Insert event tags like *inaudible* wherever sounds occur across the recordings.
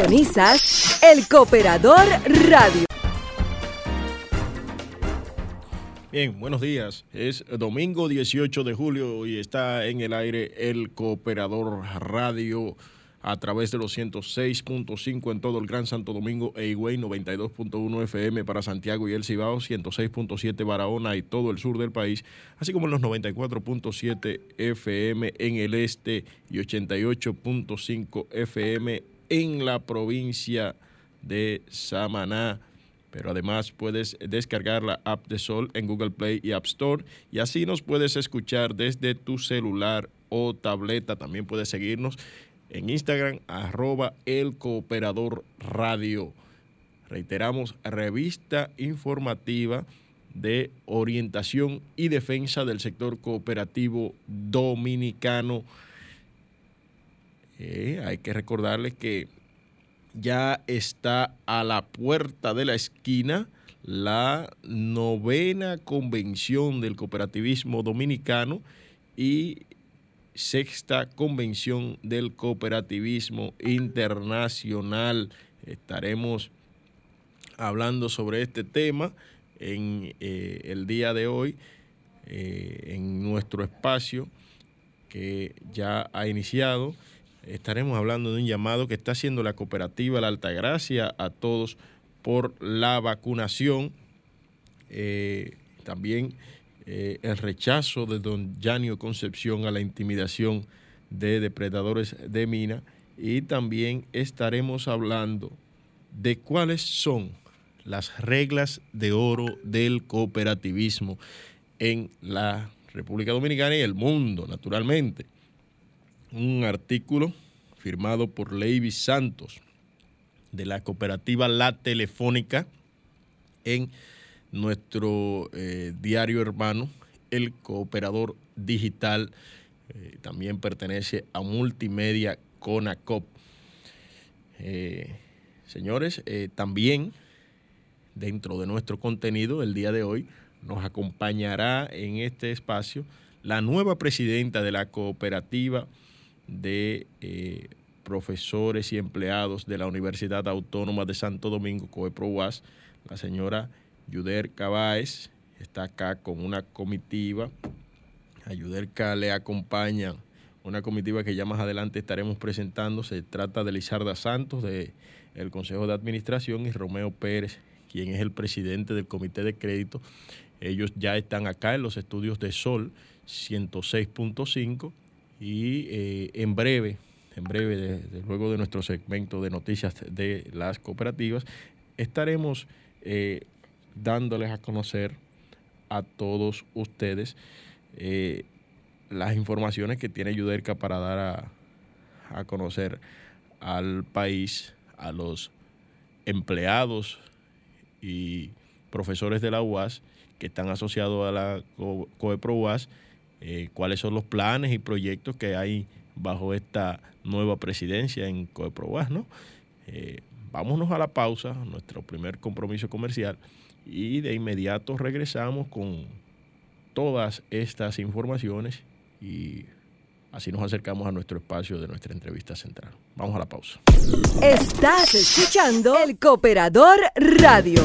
Sintonizas El Cooperador Radio. Bien, buenos días. Es domingo 18 de julio y está en el aire el Cooperador Radio a través de los 106.5 en todo el Gran Santo Domingo e Higüey, 92.1 FM para Santiago y El Cibao, 106.7 Barahona y todo el sur del país, así como en los 94.7 FM en el este y 88.5 FM en la provincia de Samaná. Pero además puedes descargar la app de Sol en Google Play y App Store y así nos puedes escuchar desde tu celular o tableta. También puedes seguirnos en Instagram, arroba el cooperador radio. Reiteramos, revista informativa de orientación y defensa del sector cooperativo dominicano. Eh, hay que recordarles que ya está a la puerta de la esquina la novena convención del cooperativismo dominicano y sexta convención del cooperativismo internacional. Estaremos hablando sobre este tema en eh, el día de hoy eh, en nuestro espacio que ya ha iniciado. Estaremos hablando de un llamado que está haciendo la cooperativa La Altagracia a todos por la vacunación. Eh, también eh, el rechazo de don Yanio Concepción a la intimidación de depredadores de mina y también estaremos hablando de cuáles son las reglas de oro del cooperativismo en la República Dominicana y el mundo, naturalmente. Un artículo firmado por Leivis Santos de la cooperativa La Telefónica en nuestro eh, diario hermano, El Cooperador Digital, eh, también pertenece a Multimedia Conacop. Eh, señores, también dentro de nuestro contenido el día de hoy nos acompañará en este espacio la nueva presidenta de la cooperativa de profesores y empleados de la Universidad Autónoma de Santo Domingo, COEPROUAS, la señora Yuder Cabáez está acá con una comitiva. A Yuderca le acompaña una comitiva que ya más adelante estaremos presentando. Se trata de Lizarda Santos, del el Consejo de Administración, y Romeo Pérez, quien es el presidente del Comité de Crédito. Ellos ya están acá en los estudios de Sol 106.5 y eh, en breve, en breve, luego de nuestro segmento de noticias de las cooperativas, estaremos eh, dándoles a conocer a todos ustedes eh, las informaciones que tiene Yuderca para dar a, a, conocer al país, a los empleados y profesores de la UAS que están asociados a la COEPRO UAS, eh, cuáles son los planes y proyectos que hay bajo esta nueva presidencia en COEPRO UAS, ¿no? Eh, vámonos a la pausa, nuestro primer compromiso comercial y de inmediato regresamos con todas estas informaciones y así nos acercamos a nuestro espacio de nuestra entrevista central. Vamos a la pausa. Estás escuchando El Cooperador Radio.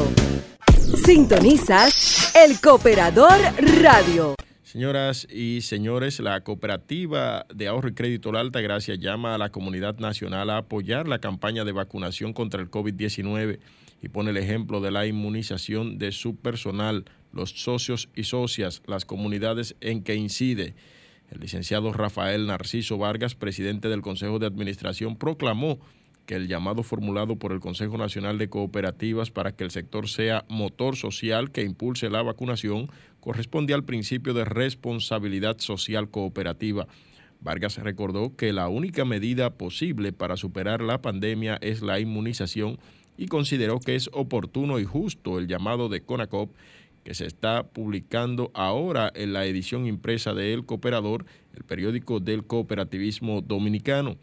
Sintonizas El Cooperador Radio. Señoras y señores, la cooperativa de ahorro y crédito La Alta Gracia llama a la comunidad nacional a apoyar la campaña de vacunación contra el COVID-19 y pone el ejemplo de la inmunización de su personal, los socios y socias, las comunidades en que incide. El licenciado Rafael Narciso Vargas, presidente del Consejo de Administración, proclamó que el llamado formulado por el Consejo Nacional de Cooperativas para que el sector sea motor social que impulse la vacunación corresponde al principio de responsabilidad social cooperativa. Vargas recordó que la única medida posible para superar la pandemia es la inmunización y consideró que es oportuno y justo el llamado de CONACOP que se está publicando ahora en la edición impresa de El Cooperador, el periódico del cooperativismo dominicano.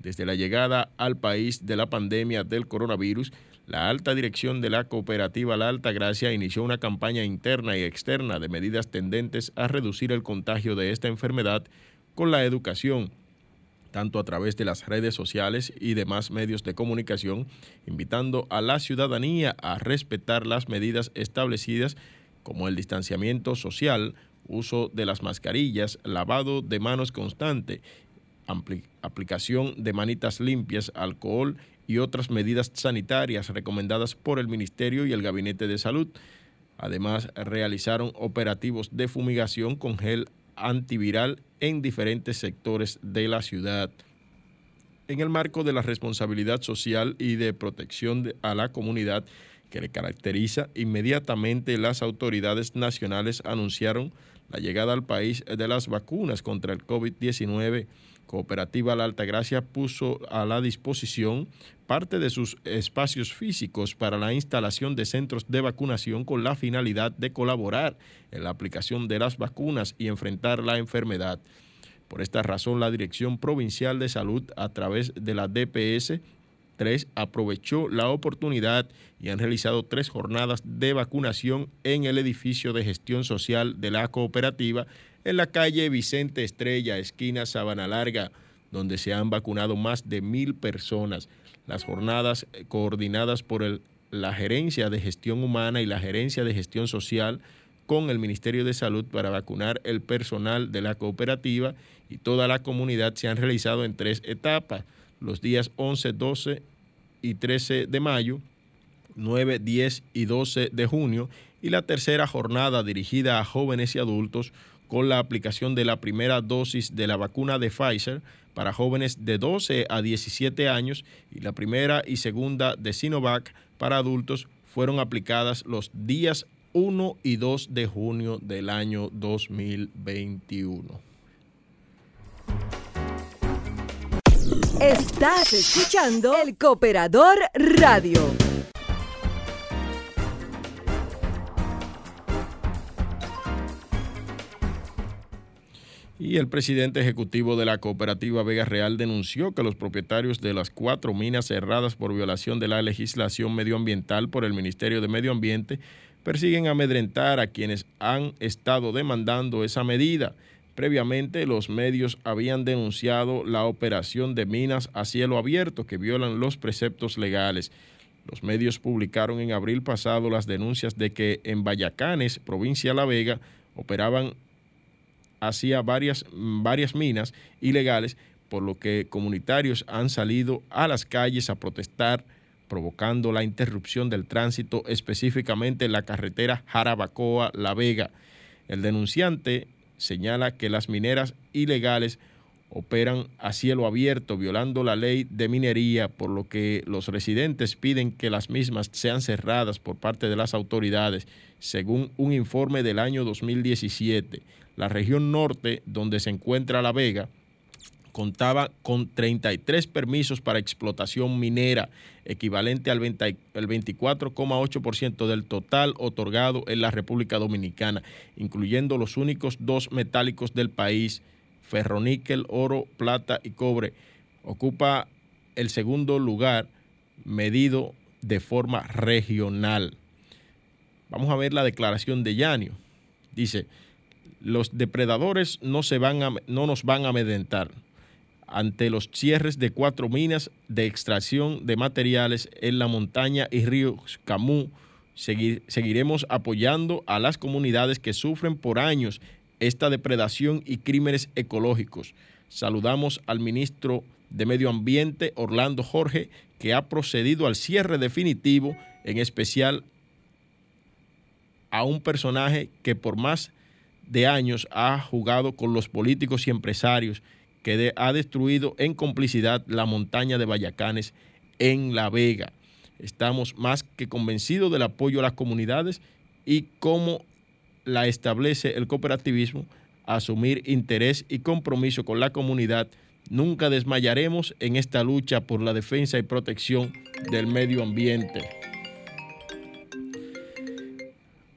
Desde la llegada al país de la pandemia del coronavirus, la alta dirección de la cooperativa La Alta Gracia inició una campaña interna y externa de medidas tendentes a reducir el contagio de esta enfermedad con la educación, tanto a través de las redes sociales y demás medios de comunicación, invitando a la ciudadanía a respetar las medidas establecidas como el distanciamiento social, uso de las mascarillas, lavado de manos constante, aplicación de manitas limpias, alcohol y otras medidas sanitarias recomendadas por el Ministerio y el Gabinete de Salud. Además, realizaron operativos de fumigación con gel antiviral en diferentes sectores de la ciudad. En el marco de la responsabilidad social y de protección a la comunidad que le caracteriza, inmediatamente las autoridades nacionales anunciaron la llegada al país de las vacunas contra el COVID-19 Cooperativa La Altagracia puso a la disposición parte de sus espacios físicos para la instalación de centros de vacunación con la finalidad de colaborar en la aplicación de las vacunas y enfrentar la enfermedad. Por esta razón, la Dirección Provincial de Salud, a través de la DPS 3, aprovechó la oportunidad y han realizado tres jornadas de vacunación en el edificio de gestión social de la cooperativa en la calle Vicente Estrella, esquina Sabana Larga, donde se han vacunado más de mil personas. Las jornadas eh, coordinadas por la Gerencia de Gestión Humana y la Gerencia de Gestión Social con el Ministerio de Salud para vacunar el personal de la cooperativa y toda la comunidad se han realizado en tres etapas, los días 11, 12 y 13 de mayo, 9, 10 y 12 de junio, y la tercera jornada dirigida a jóvenes y adultos con la aplicación de la primera dosis de la vacuna de Pfizer para jóvenes de 12 a 17 años y la primera y segunda de Sinovac para adultos fueron aplicadas los días 1 y 2 de junio del año 2021. Estás escuchando el Cooperador Radio. Y el presidente ejecutivo de la cooperativa Vega Real denunció que los propietarios de las cuatro minas cerradas por violación de la legislación medioambiental por el Ministerio de Medio Ambiente persiguen amedrentar a quienes han estado demandando esa medida. Previamente, los medios habían denunciado la operación de minas a cielo abierto que violan los preceptos legales. Los medios publicaron en abril pasado las denuncias de que en Vallacanes, provincia de La Vega, operaban hacía varias, varias minas ilegales, por lo que comunitarios han salido a las calles a protestar, provocando la interrupción del tránsito, específicamente en la carretera Jarabacoa-La Vega. El denunciante señala que las mineras ilegales operan a cielo abierto, violando la ley de minería, por lo que los residentes piden que las mismas sean cerradas por parte de las autoridades, según un informe del año 2017 la región norte, donde se encuentra La Vega, contaba con 33 permisos para explotación minera, equivalente al, 24,8% del total otorgado en la República Dominicana, incluyendo los únicos dos metálicos del país, ferroníquel, oro, plata y cobre. Ocupa el segundo lugar medido de forma regional. Vamos a ver la declaración de Yanio. Dice, los depredadores no, se van no nos van a amedrentar ante los cierres de cuatro minas de extracción de materiales en la montaña y río Camú. seguiremos apoyando a las comunidades que sufren por años esta depredación y crímenes ecológicos. Saludamos al ministro de Medio Ambiente, Orlando Jorge, que ha procedido al cierre definitivo, en especial a un personaje que por más de años ha jugado con los políticos y empresarios que ha destruido en complicidad la montaña de Vallacanes en La Vega. Estamos más que convencidos del apoyo a las comunidades y cómo la establece el cooperativismo, asumir interés y compromiso con la comunidad. Nunca desmayaremos en esta lucha por la defensa y protección del medio ambiente.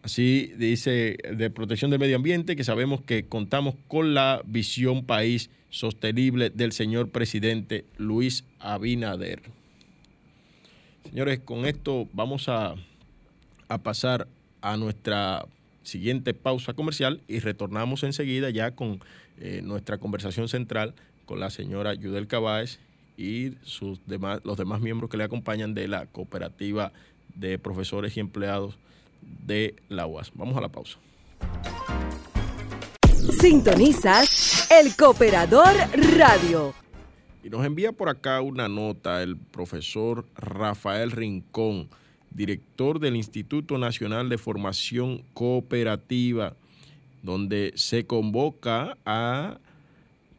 Así dice de protección del medio ambiente, que sabemos que contamos con la visión país sostenible del señor presidente Luis Abinader. Señores, con esto vamos a, pasar a nuestra siguiente pausa comercial y retornamos enseguida ya con eh, nuestra conversación central con la señora Yudel Cabáez y sus demás, los demás miembros que le acompañan de la cooperativa de profesores y empleados de la UAS. Vamos a la pausa. Sintonizas el Cooperador Radio. Y nos envía por acá una nota el profesor Rafael Rincón, director del Instituto Nacional de Formación Cooperativa, donde se convoca a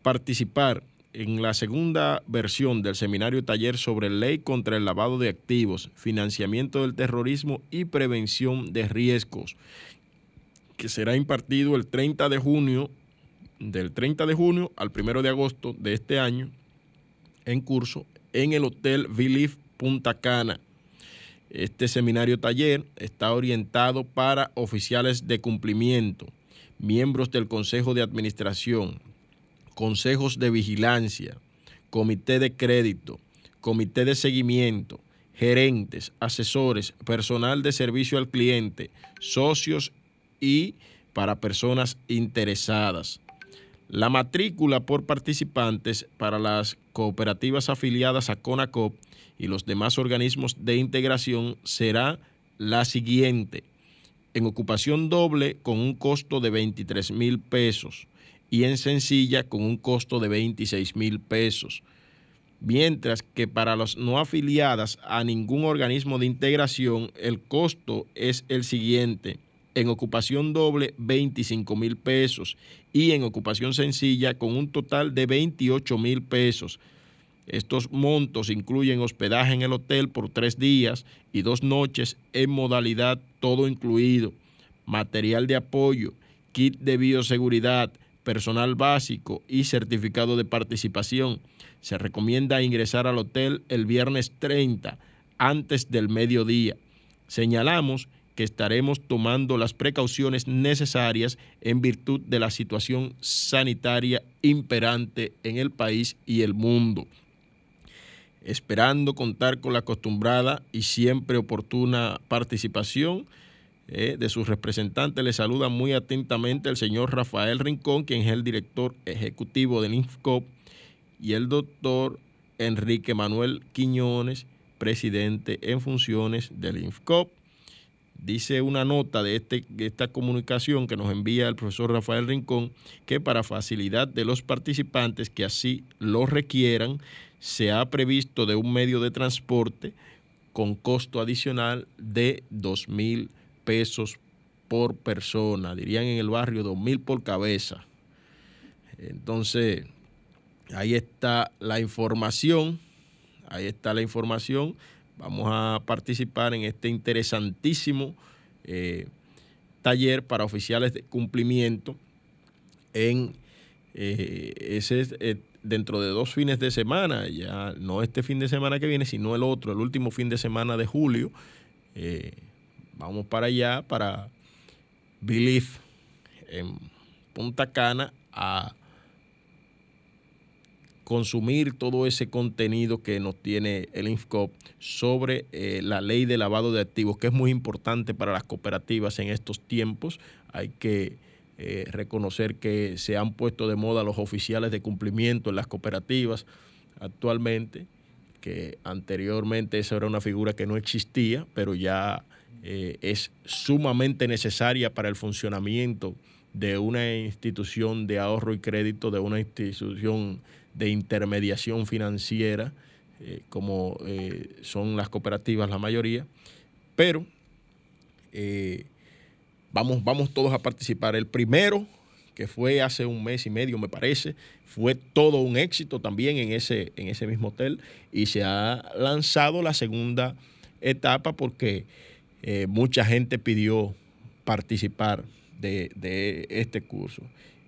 participar en la segunda versión del seminario taller sobre ley contra el lavado de activos, financiamiento del terrorismo y prevención de riesgos, que será impartido el 30 de junio, del 30 de junio al 1 de agosto de este año, en curso en el Hotel Vilif Punta Cana. Este seminario taller está orientado para oficiales de cumplimiento, miembros del Consejo de Administración, consejos de vigilancia, comité de crédito, comité de seguimiento, gerentes, asesores, personal de servicio al cliente, socios y para personas interesadas. La matrícula por participantes para las cooperativas afiliadas a CONACOP y los demás organismos de integración será la siguiente. En ocupación doble con un costo de 23 mil pesos y en sencilla con un costo de 26 mil pesos. Mientras que para los no afiliadas a ningún organismo de integración el costo es el siguiente. En ocupación doble 25 mil pesos y en ocupación sencilla con un total de 28 mil pesos. Estos montos incluyen hospedaje en el hotel por tres días y dos noches en modalidad todo incluido, material de apoyo, kit de bioseguridad, personal básico y certificado de participación. Se recomienda ingresar al hotel el viernes 30 antes del mediodía. Señalamos que estaremos tomando las precauciones necesarias en virtud de la situación sanitaria imperante en el país y el mundo. Esperando contar con la acostumbrada y siempre oportuna participación eh, de sus representantes, le saluda muy atentamente el señor Rafael Rincón, quien es el director ejecutivo del INFCOP, y el doctor Enrique Manuel Quiñones, presidente en funciones del INFCOP dice una nota de, este, esta comunicación que nos envía el profesor Rafael Rincón, que para facilidad de los participantes que así lo requieran, se ha previsto de un medio de transporte con costo adicional de dos mil pesos por persona, dirían en el barrio dos mil por cabeza. Entonces, ahí está la información, ahí está la información Vamos a participar en este interesantísimo eh, taller para oficiales de cumplimiento en eh, ese eh, dentro de dos fines de semana, ya no este fin de semana que viene, sino el otro, el último fin de semana de julio. vamos para allá, para Believe, en Punta Cana, a consumir todo ese contenido que nos tiene el INFCOP sobre eh, la ley de lavado de activos, que es muy importante para las cooperativas en estos tiempos. Hay que eh, reconocer que se han puesto de moda los oficiales de cumplimiento en las cooperativas actualmente, que anteriormente esa era una figura que no existía, pero ya eh, es sumamente necesaria para el funcionamiento de una institución de ahorro y crédito, de una institución de intermediación financiera, eh, como eh, son las cooperativas la mayoría, pero eh, vamos, vamos todos a participar. El primero, que fue hace un mes y medio, me parece, fue todo un éxito también en ese, en ese mismo hotel y se ha lanzado la segunda etapa porque mucha gente pidió participar de, de este curso.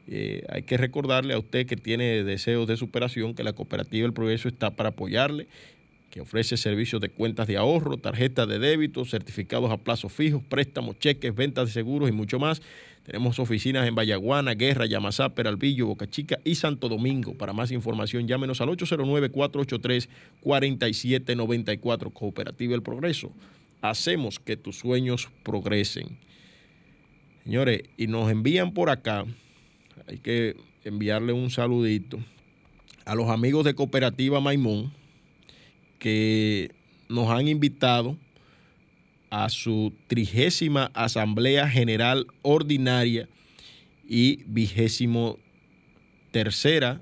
Eh, hay que recordarle a usted que tiene deseos de superación que la cooperativa El Progreso está para apoyarle, que ofrece servicios de cuentas de ahorro, tarjetas de débito, certificados a plazos fijos, préstamos, cheques, ventas de seguros y mucho más. Tenemos oficinas en Vallaguana, Guerra, Yamasá, Peralvillo, Boca Chica y Santo Domingo. Para más información, llámenos al 809-483-4794. Cooperativa El Progreso. Hacemos que tus sueños progresen. Señores, y nos envían por acá hay que enviarle un saludito a los amigos de Cooperativa Maimón que nos han invitado a su trigésima Asamblea General Ordinaria y vigésimo tercera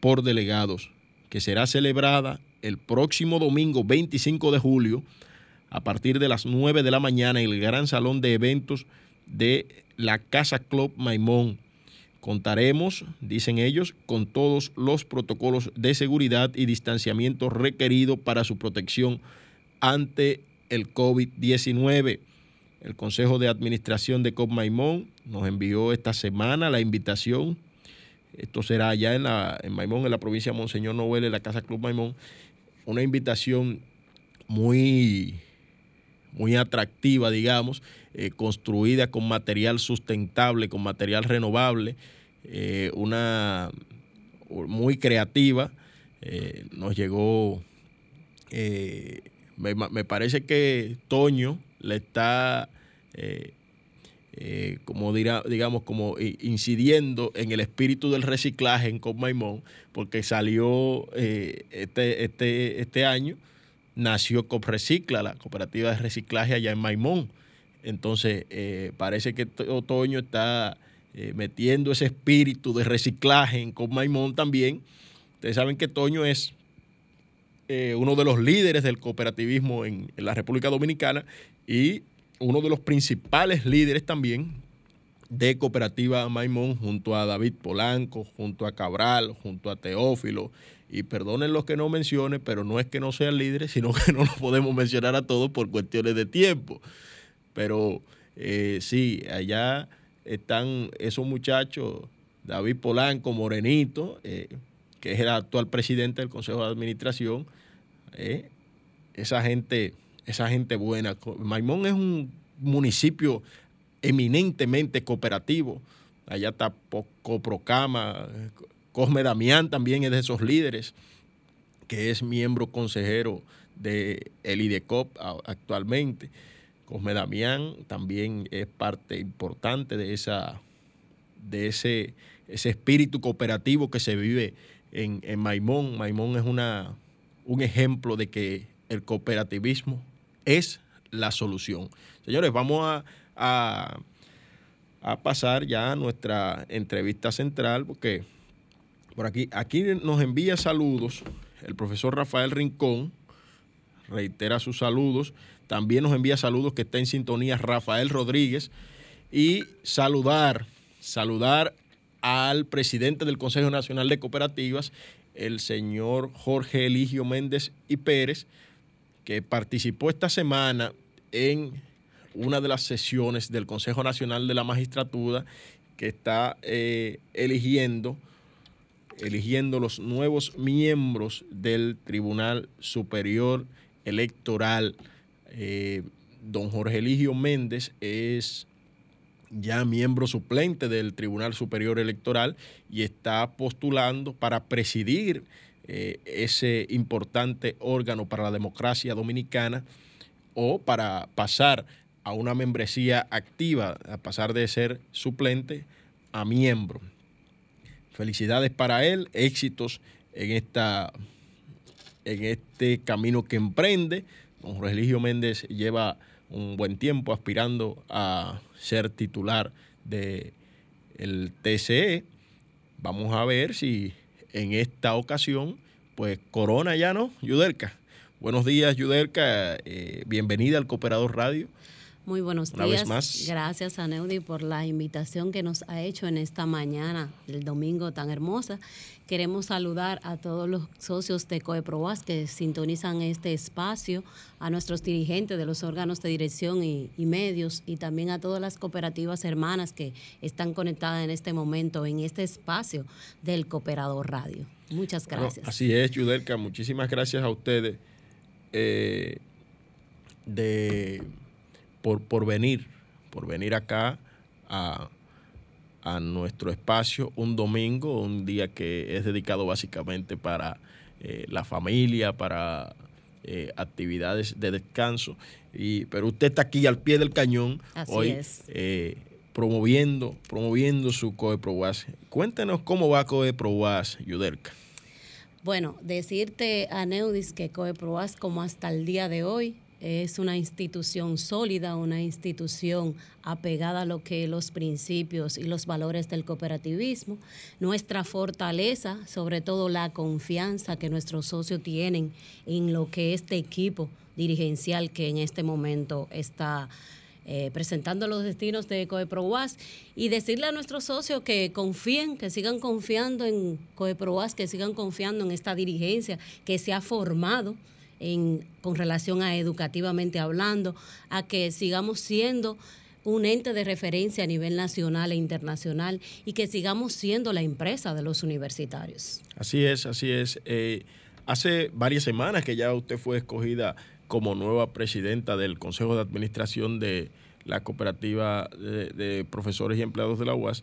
por delegados, que será celebrada el próximo domingo 25 de julio a partir de las 9 de la mañana en el gran salón de eventos de la Casa Club Maimón. Contaremos, dicen ellos, con todos los protocolos de seguridad y distanciamiento requeridos para su protección ante el COVID-19. El Consejo de Administración de COP Maimón nos envió esta semana la invitación. Esto será allá en, en Maimón, en la provincia de Monseñor Noel, en la Casa Club Maimón. Una invitación muy, muy atractiva, digamos, eh, construida con material sustentable, con material renovable, eh, una muy creativa. Eh, nos llegó, me, me, parece que Toño le está, como dirá, digamos, como incidiendo en el espíritu del reciclaje en Maimón, porque salió este, este, este año nació Recicla, la cooperativa de reciclaje allá en Maimón. Entonces, eh, parece que Otoño está eh, metiendo ese espíritu de reciclaje en Maimón también. Ustedes saben que Toño es eh, uno de los líderes del cooperativismo en, en, la República Dominicana y uno de los principales líderes también de Cooperativa Maimón, junto a David Polanco, junto a Cabral, junto a Teófilo y perdonen los que no mencione, pero no es que no sean líderes, sino que no los podemos mencionar a todos por cuestiones de tiempo. Pero eh, sí, allá están esos muchachos, David Polanco, Morenito, eh, que es el actual presidente del Consejo de Administración, eh, esa gente, esa gente buena. Maimón es un municipio eminentemente cooperativo. Allá está Coprocama, Cosme Damián también es de esos líderes, que es miembro consejero de el IDECOP actualmente. Cosme Damián también es parte importante de, esa, de ese, ese espíritu cooperativo que se vive en, en Maimón. Maimón es una, un ejemplo de que el cooperativismo es la solución. Señores, vamos a, a, a pasar ya a nuestra entrevista central porque por aquí, aquí nos envía saludos el profesor Rafael Rincón, reitera sus saludos. También nos envía saludos que está en sintonía Rafael Rodríguez. Y saludar, saludar al presidente del Consejo Nacional de Cooperativas, el señor Jorge Eligio Méndez y Pérez, que participó esta semana en una de las sesiones del Consejo Nacional de la Magistratura que está eh, eligiendo eligiendo los nuevos miembros del Tribunal Superior Electoral. Eh, don Jorge Eligio Méndez es ya miembro suplente del Tribunal Superior Electoral y está postulando para presidir eh, ese importante órgano para la democracia dominicana o para pasar a una membresía activa, a pasar de ser suplente a miembro. Felicidades para él, éxitos en, esta, en este camino que emprende. Don Religio Méndez lleva un buen tiempo aspirando a ser titular del el TCE. Vamos a ver si en esta ocasión, pues corona ya no, Yudelka. Buenos días, Yudelka. Eh, bienvenida al Cooperador Radio. Muy buenos días. Gracias a Neudi por la invitación que nos ha hecho en esta mañana del domingo tan hermosa. Queremos saludar a todos los socios de COEPROAS que sintonizan este espacio, a nuestros dirigentes de los órganos de dirección y, medios y también a todas las cooperativas hermanas que están conectadas en este momento en este espacio del Cooperador Radio. Muchas gracias. así es, Yudelka. Muchísimas gracias a ustedes. Eh, de por, por venir, por venir acá a, nuestro espacio un domingo, un día que es dedicado básicamente para eh, la familia, para eh, actividades de descanso. Y, pero usted está aquí al pie del cañón hoy eh, promoviendo, promoviendo su COEPROWAS. Cuéntenos cómo va COEPROWAS, Yudelka. Bueno, decirte a Neudis que COEPROAS como hasta el día de hoy es una institución sólida, una institución apegada a lo que los principios y los valores del cooperativismo. Nuestra fortaleza, sobre todo la confianza que nuestros socios tienen en lo que este equipo dirigencial que en este momento está eh, presentando los destinos de COEPROAS y decirle a nuestros socios que confíen, que sigan confiando en COEPROAS, que sigan confiando en esta dirigencia que se ha formado con relación a educativamente hablando, a que sigamos siendo un ente de referencia a nivel nacional e internacional y que sigamos siendo la empresa de los universitarios. Así es, así es. Eh, hace varias semanas que ya usted fue escogida como nueva presidenta del Consejo de Administración de la Cooperativa de, Profesores y Empleados de la UAS.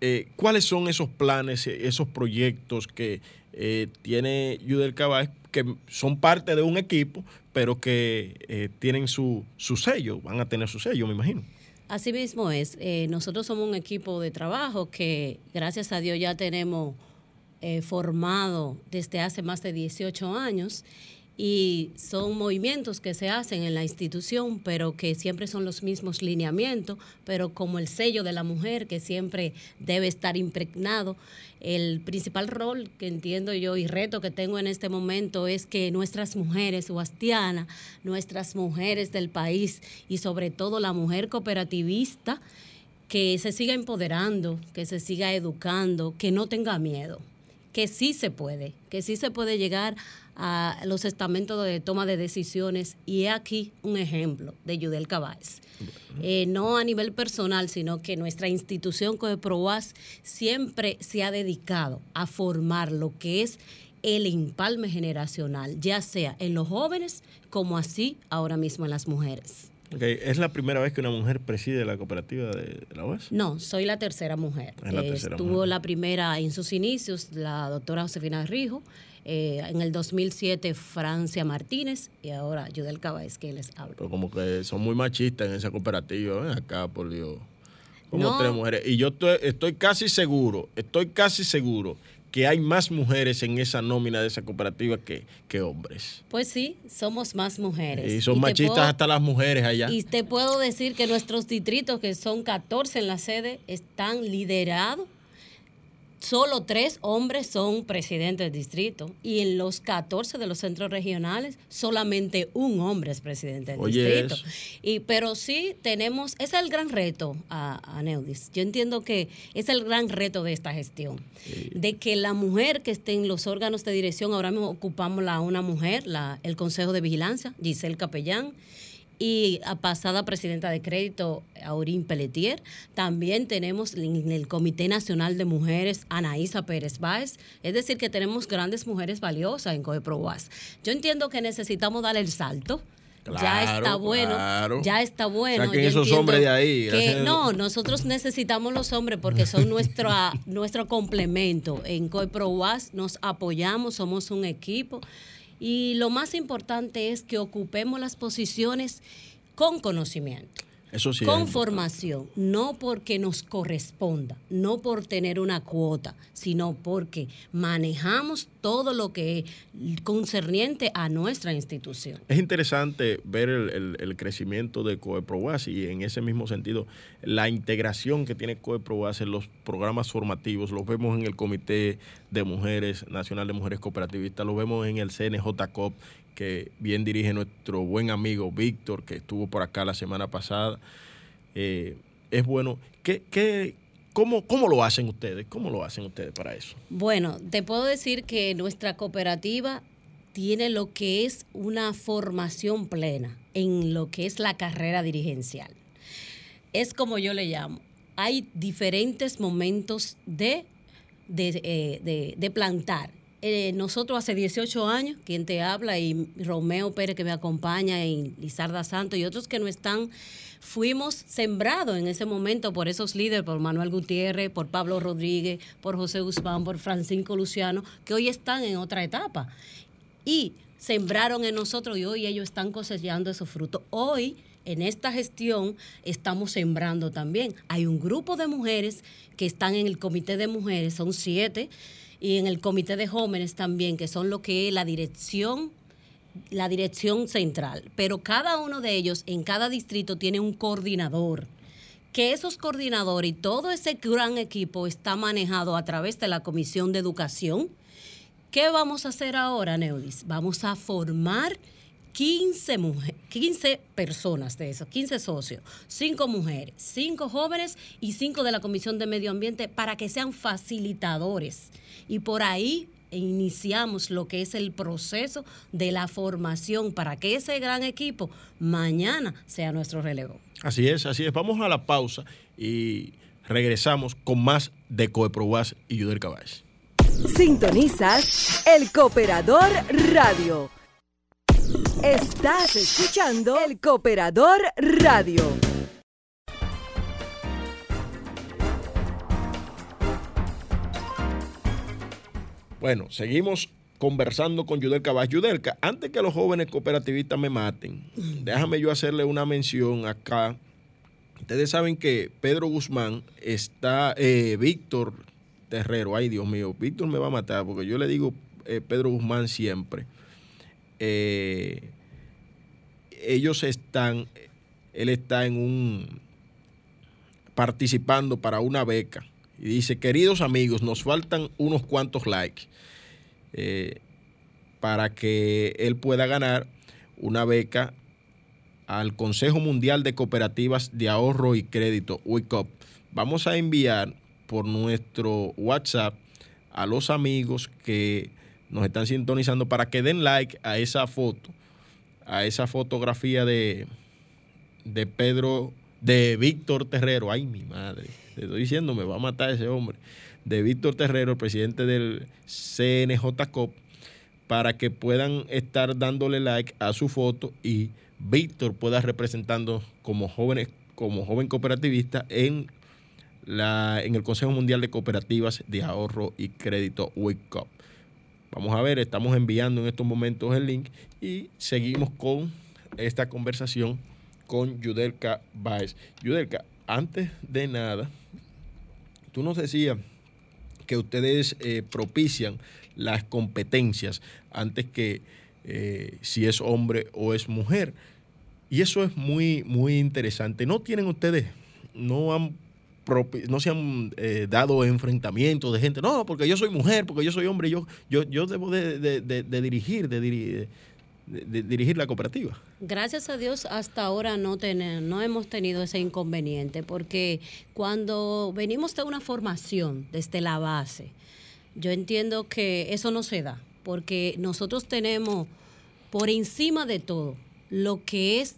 Eh, ¿Cuáles son esos planes, esos proyectos que eh, tiene Yudel Cabáez que son parte de un equipo, pero que eh, tienen su, su, sello, van a tener su sello, me imagino. Así mismo es. Eh, nosotros somos un equipo de trabajo que, gracias a Dios, ya tenemos eh, formado desde hace más de 18 años y son movimientos que se hacen en la institución, pero que siempre son los mismos lineamientos, pero como el sello de la mujer que siempre debe estar impregnado. El principal rol que entiendo yo y reto que tengo en este momento es que nuestras mujeres huastianas, nuestras mujeres del país y sobre todo la mujer cooperativista, que se siga empoderando, que se siga educando, que no tenga miedo, que sí se puede, que sí se puede llegar a los estamentos de toma de decisiones y he aquí un ejemplo de Yudel Cabáez. Eh, no a nivel personal, sino que nuestra institución COEPROAS siempre se ha dedicado a formar lo que es el empalme generacional, ya sea en los jóvenes como así ahora mismo en las mujeres. ¿Es la primera vez que una mujer preside la cooperativa de la UAS? No, soy la tercera mujer. La Estuvo la primera en sus inicios, la doctora Josefina Rijo, eh, en el 2007 Francia Martínez y ahora Yudel Cabáez que les hablo. Pero como que son muy machistas en esa cooperativa, acá por Dios. Como tres mujeres. Y yo estoy, estoy casi seguro, estoy casi seguro que hay más mujeres en esa nómina de esa cooperativa que, que hombres. Pues sí, somos más mujeres. Y son machistas hasta las mujeres allá. Y te puedo decir que nuestros distritos, que son 14 en la sede, están liderados solo tres hombres son presidentes del distrito y en los 14 de los centros regionales solamente un hombre es presidente del distrito. Y, pero sí tenemos, ese es el gran reto a, Neudis. Yo entiendo que es el gran reto de esta gestión, de que la mujer que esté en los órganos de dirección, ahora mismo ocupamos la una mujer, la, el Consejo de Vigilancia, Giselle Capellán, y a pasada presidenta de crédito, Aurín Pelletier. También tenemos en el Comité Nacional de Mujeres, Anaísa Pérez Báez. Es decir, que tenemos grandes mujeres valiosas en COEPROAS. Yo entiendo que necesitamos dar el salto. ya está bueno, ya está bueno. Saquen esos hombres de ahí. no, nosotros necesitamos los hombres porque son nuestro, *laughs* nuestro complemento. En COEPROAS nos apoyamos, somos un equipo. Y lo más importante es que ocupemos las posiciones con conocimiento. Eso sí con formación, no porque nos corresponda, no por tener una cuota, sino porque manejamos todo lo que es concerniente a nuestra institución. Es interesante ver el, crecimiento de COEPROAS y en ese mismo sentido la integración que tiene COEPROAS en los programas formativos. Los vemos en el Comité de Mujeres, Nacional de Mujeres Cooperativistas, lo vemos en el CNJCOP que bien dirige nuestro buen amigo Víctor, que estuvo por acá la semana pasada. Eh, es bueno. ¿Qué, qué, cómo, ¿Cómo lo hacen ustedes? ¿Cómo lo hacen ustedes para eso? Bueno, te puedo decir que nuestra cooperativa tiene lo que es una formación plena en lo que es la carrera dirigencial. Es como yo le llamo. Hay diferentes momentos de, de, eh, de plantar eh, nosotros hace 18 años, quien te habla, y Romeo Pérez que me acompaña, y Lizarda Santos y otros que no están, fuimos sembrados en ese momento por esos líderes, por Manuel Gutiérrez, por Pablo Rodríguez, por José Guzmán, por Francisco Luciano, que hoy están en otra etapa. Y sembraron en nosotros y hoy ellos están cosechando esos frutos. Hoy en esta gestión estamos sembrando también. Hay un grupo de mujeres que están en el comité de mujeres, son siete, y en el comité de jóvenes también, que son lo que es la dirección la dirección central, pero cada uno de ellos en cada distrito tiene un coordinador que esos coordinadores y todo ese gran equipo está manejado a través de la Comisión de Educación. ¿Qué vamos a hacer ahora, Neudis? Vamos a formar 15, 15 personas de esos, 15 socios, 5 mujeres, 5 jóvenes y 5 de la Comisión de Medio Ambiente para que sean facilitadores. Y por ahí iniciamos lo que es el proceso de la formación para que ese gran equipo mañana sea nuestro relevo. Así es, así es. Vamos a la pausa y regresamos con más de Coeprowas y Yudel Caballé. Sintonizas el Cooperador Radio. Estás escuchando el Cooperador Radio. Bueno, seguimos conversando con Yudelka Cabas. Yudelka, antes que los jóvenes cooperativistas me maten, déjame yo hacerle una mención acá. Ustedes saben que Pedro Guzmán está, eh, Víctor Terrero, ay Dios mío, Víctor me va a matar porque yo le digo eh, Pedro Guzmán siempre. Eh, ellos están, él está en un, participando para una beca. Y dice, queridos amigos, nos faltan unos cuantos likes. Eh, para que él pueda ganar una beca al Consejo Mundial de Cooperativas de Ahorro y Crédito, WICOP. Vamos a enviar por nuestro WhatsApp a los amigos que nos están sintonizando para que den like a esa foto, a esa fotografía de, de Pedro, de Víctor Terrero. Ay, mi madre, te estoy diciendo, me va a matar ese hombre de Víctor Terrero, el presidente del CNJCOP, para que puedan estar dándole like a su foto y Víctor pueda representando como jóvenes, como joven cooperativista en la, en el Consejo Mundial de Cooperativas de Ahorro y Crédito WICOP. Vamos a ver, estamos enviando en estos momentos el link y seguimos con esta conversación con Yudelka Baez. Yudelka, antes de nada, tú nos decías que ustedes eh, propician las competencias antes que eh, si es hombre o es mujer. Y eso es muy, muy interesante. ¿No tienen ustedes, no han no se han eh, dado enfrentamientos de gente, no, porque yo soy mujer, porque yo soy hombre, yo, yo, yo debo de, dirigir, de, dirigir dirigir la cooperativa. Gracias a Dios hasta ahora no, no hemos tenido ese inconveniente porque cuando venimos de una formación desde la base, yo entiendo que eso no se da porque nosotros tenemos por encima de todo lo que es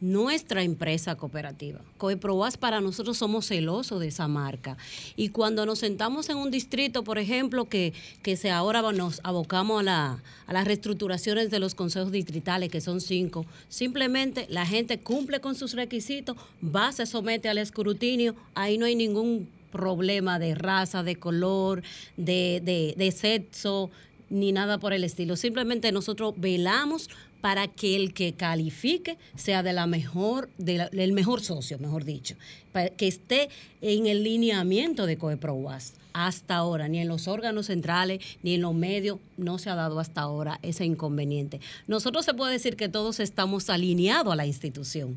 nuestra empresa cooperativa. Coeproas para nosotros somos celosos de esa marca. Y cuando nos sentamos en un distrito, por ejemplo, que, que se ahora nos abocamos a, la, a las reestructuraciones de los consejos distritales, que son cinco, simplemente la gente cumple con sus requisitos, va, se somete al escrutinio, ahí no hay ningún problema de raza, de color, de, de, de sexo, ni nada por el estilo. Simplemente nosotros velamos para que el que califique sea de la mejor, del mejor socio, mejor dicho, para que esté en el lineamiento de COEPROAS. Hasta ahora, ni en los órganos centrales, ni en los medios, no se ha dado hasta ahora ese inconveniente. Nosotros se puede decir que todos estamos alineados a la institución.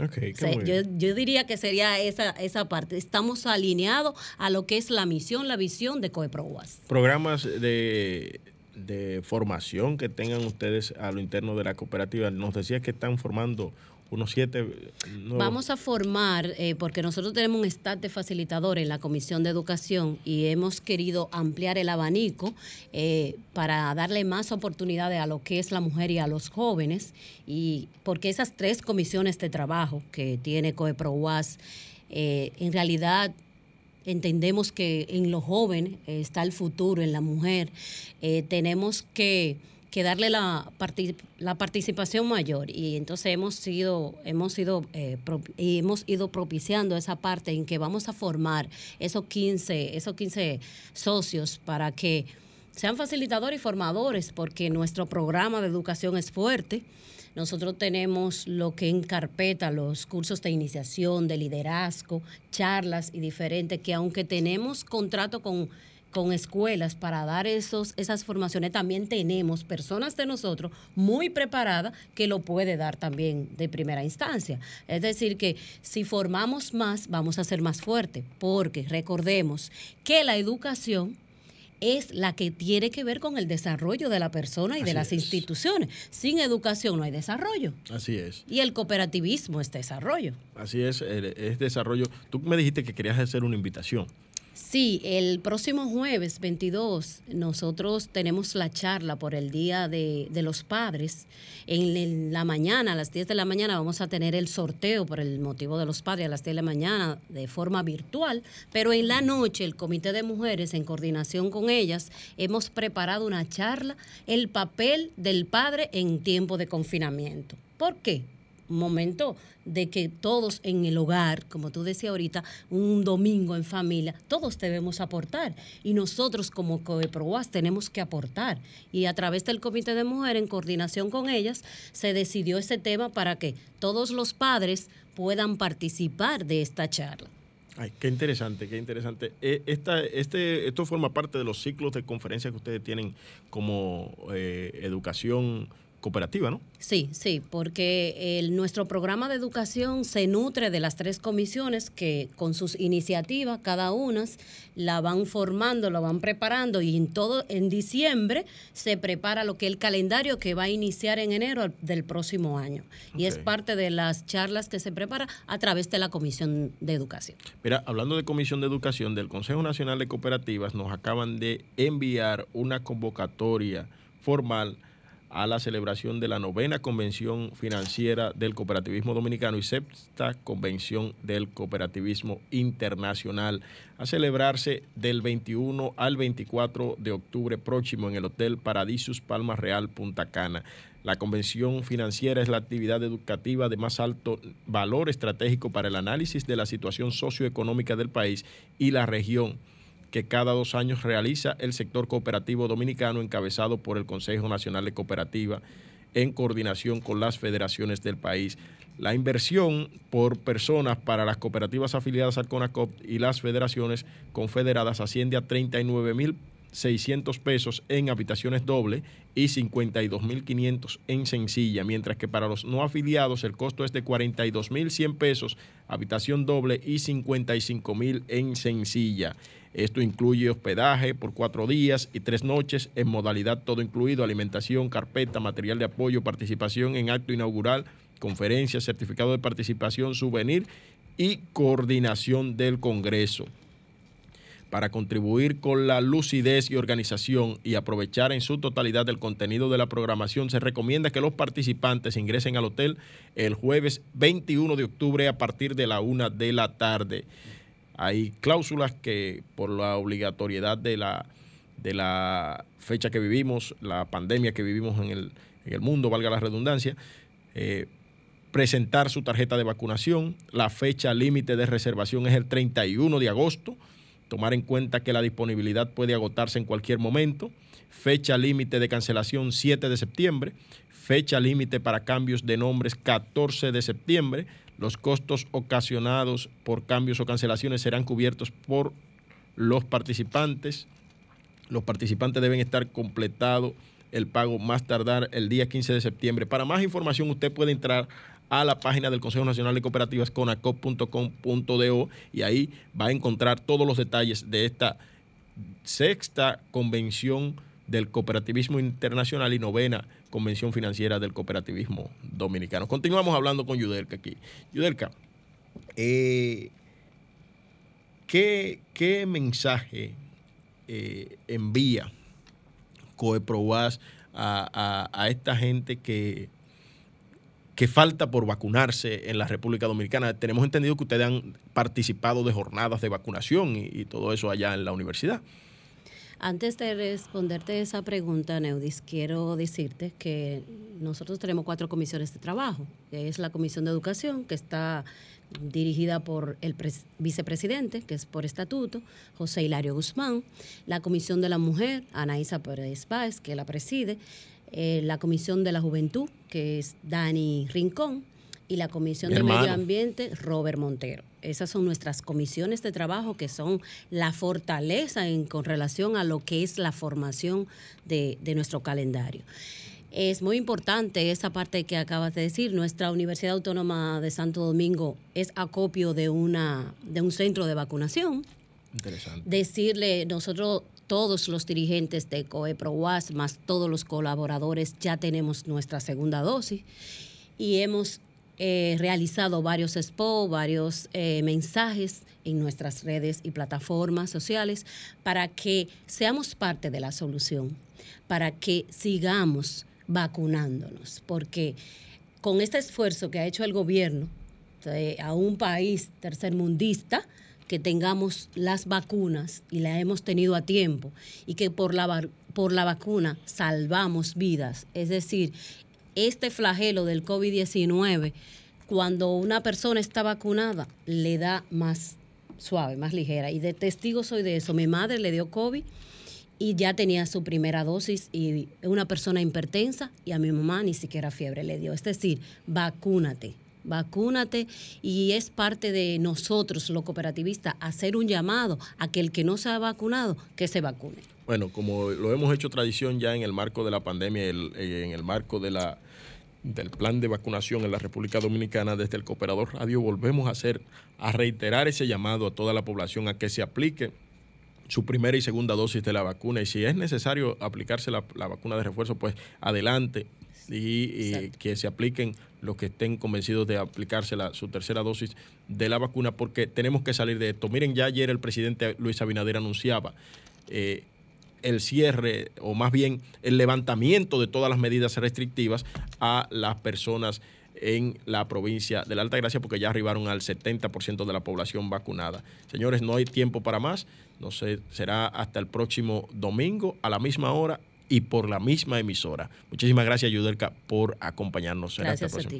Okay, yo, yo, diría que sería esa, esa parte. Estamos alineados a lo que es la misión, la visión de COEPROAS. Programas de de formación que tengan ustedes a lo interno de la cooperativa? Nos decía que están formando unos siete. Vamos a formar, eh, porque nosotros tenemos un staff de facilitadores en la Comisión de Educación y hemos querido ampliar el abanico eh, para darle más oportunidades a lo que es la mujer y a los jóvenes, y porque esas tres comisiones de trabajo que tiene COEPROUAS, eh, en realidad entendemos que en los jóvenes está el futuro, en la mujer. Eh, tenemos que, darle la, la participación mayor y entonces hemos sido hemos sido eh, hemos ido propiciando esa parte en que vamos a formar esos 15 esos 15 socios para que sean facilitadores y formadores, porque nuestro programa de educación es fuerte. Nosotros tenemos lo que en carpeta, los cursos de iniciación, de liderazgo, charlas y diferentes, que aunque tenemos contrato con con escuelas para dar esos, esas formaciones, también tenemos personas de nosotros muy preparadas que lo puede dar también de primera instancia. Es decir, que si formamos más, vamos a ser más fuertes, porque recordemos que la educación es la que tiene que ver con el desarrollo de la persona y de las instituciones. Sin educación no hay desarrollo. Así es. Y el cooperativismo es desarrollo. Así es, es desarrollo. Tú me dijiste que querías hacer una invitación. Sí, el próximo jueves 22 nosotros tenemos la charla por el Día de, los Padres. En, la mañana, a las 10 de la mañana, vamos a tener el sorteo por el motivo de los padres a las 10 de la mañana de forma virtual, pero en la noche el Comité de Mujeres, en coordinación con ellas, hemos preparado una charla, el papel del padre en tiempo de confinamiento. ¿Por qué? Momento de que todos en el hogar, como tú decías ahorita, un domingo en familia, todos debemos aportar. Y nosotros como COEPROAS tenemos que aportar. Y a través del Comité de Mujeres, en coordinación con ellas, se decidió ese tema para que todos los padres puedan participar de esta charla. Ay, qué interesante, qué interesante. Eh, esta, este, esto forma parte de los ciclos de conferencias que ustedes tienen como eh, educación cooperativa, ¿no? Sí, sí, porque el, nuestro programa de educación se nutre de las tres comisiones que con sus iniciativas, cada una, la van formando, la van preparando y en todo, en diciembre se prepara lo que es el calendario que va a iniciar en enero del próximo año. Y es parte de las charlas que se prepara a través de la Comisión de Educación. Mira, hablando de Comisión de Educación, del Consejo Nacional de Cooperativas nos acaban de enviar una convocatoria formal a la celebración de la novena Convención Financiera del Cooperativismo Dominicano y sexta Convención del Cooperativismo Internacional, a celebrarse del 21 al 24 de octubre próximo en el Hotel Paradisus Palma Real Punta Cana. La convención financiera es la actividad educativa de más alto valor estratégico para el análisis de la situación socioeconómica del país y la región que cada dos años realiza el sector cooperativo dominicano encabezado por el Consejo Nacional de Cooperativa en coordinación con las federaciones del país. La inversión por personas para las cooperativas afiliadas al CONACOP y las federaciones confederadas asciende a 39 mil 600 pesos en habitaciones doble y 52.500 en sencilla, mientras que para los no afiliados el costo es de 42.100 pesos habitación doble y 55.000 en sencilla. Esto incluye hospedaje por cuatro días y tres noches en modalidad todo incluido, alimentación, carpeta, material de apoyo, participación en acto inaugural, conferencia, certificado de participación, souvenir y coordinación del Congreso. Para contribuir con la lucidez y organización y aprovechar en su totalidad el contenido de la programación, se recomienda que los participantes ingresen al hotel el jueves 21 de octubre a partir de la una de la tarde. Hay cláusulas que por la obligatoriedad de la, de la fecha que vivimos, la pandemia que vivimos en el, en el mundo, valga la redundancia, eh, presentar su tarjeta de vacunación. La fecha límite de reservación es el 31 de agosto. Tomar en cuenta que la disponibilidad puede agotarse en cualquier momento, fecha límite de cancelación 7 de septiembre, fecha límite para cambios de nombres 14 de septiembre, los costos ocasionados por cambios o cancelaciones serán cubiertos por los participantes, los participantes deben estar completado el pago más tardar el día 15 de septiembre. Para más información usted puede entrar a la página del Consejo Nacional de Cooperativas conacop.com.do y ahí va a encontrar todos los detalles de esta sexta convención del cooperativismo internacional y novena convención financiera del cooperativismo dominicano. Continuamos hablando con Yudelka aquí. Yudelka, eh, ¿qué, mensaje eh, envía Coeproas a, a esta gente que que falta por vacunarse en la República Dominicana. Tenemos entendido que ustedes han participado de jornadas de vacunación y, todo eso allá en la universidad. Antes de responderte esa pregunta, Neudis, quiero decirte que nosotros tenemos cuatro comisiones de trabajo. Es la Comisión de Educación, que está dirigida por el vicepresidente, que es por estatuto, José Hilario Guzmán, la Comisión de la Mujer, Anaísa Pérez Báez, que la preside, eh, la Comisión de la Juventud, que es Dani Rincón, y la Comisión de Medio Ambiente, Robert Montero. Esas son nuestras comisiones de trabajo que son la fortaleza en, con relación a lo que es la formación de, de nuestro calendario. Es muy importante esa parte que acabas de decir. Nuestra Universidad Autónoma de Santo Domingo es acopio de, una, de un centro de vacunación. Interesante. Decirle, nosotros todos los dirigentes de COEPROWAS, más todos los colaboradores, ya tenemos nuestra segunda dosis y hemos eh, realizado varios spots, varios eh, mensajes en nuestras redes y plataformas sociales para que seamos parte de la solución, para que sigamos vacunándonos, porque con este esfuerzo que ha hecho el gobierno a un país tercermundista, que tengamos las vacunas y las hemos tenido a tiempo y que por la, por la vacuna salvamos vidas. Es decir, este flagelo del COVID-19, cuando una persona está vacunada, le da más suave, más ligera. Y de testigo soy de eso. Mi madre le dio COVID y ya tenía su primera dosis y una persona hipertensa y a mi mamá ni siquiera fiebre le dio. Es decir, vacúnate, vacúnate y es parte de nosotros, los cooperativistas, hacer un llamado a que el que no se ha vacunado, que se vacune. Bueno, como lo hemos hecho tradición ya en el marco de la pandemia, eh, en el marco de la del plan de vacunación en la República Dominicana, desde el Cooperador Radio volvemos a hacer, a reiterar ese llamado a toda la población a que se aplique su primera y segunda dosis de la vacuna y si es necesario aplicarse la, vacuna de refuerzo, pues adelante y, que se apliquen los que estén convencidos de aplicarse la, su tercera dosis de la vacuna porque tenemos que salir de esto. Miren, ya ayer el presidente Luis Abinader anunciaba eh, el cierre o más bien el levantamiento de todas las medidas restrictivas a las personas en la provincia de la Alta Gracia porque ya arribaron al 70% de la población vacunada. Señores, no hay tiempo para más. No sé, será hasta el próximo domingo a la misma hora y por la misma emisora. Muchísimas gracias, Yudelka, por acompañarnos. Gracias a ti.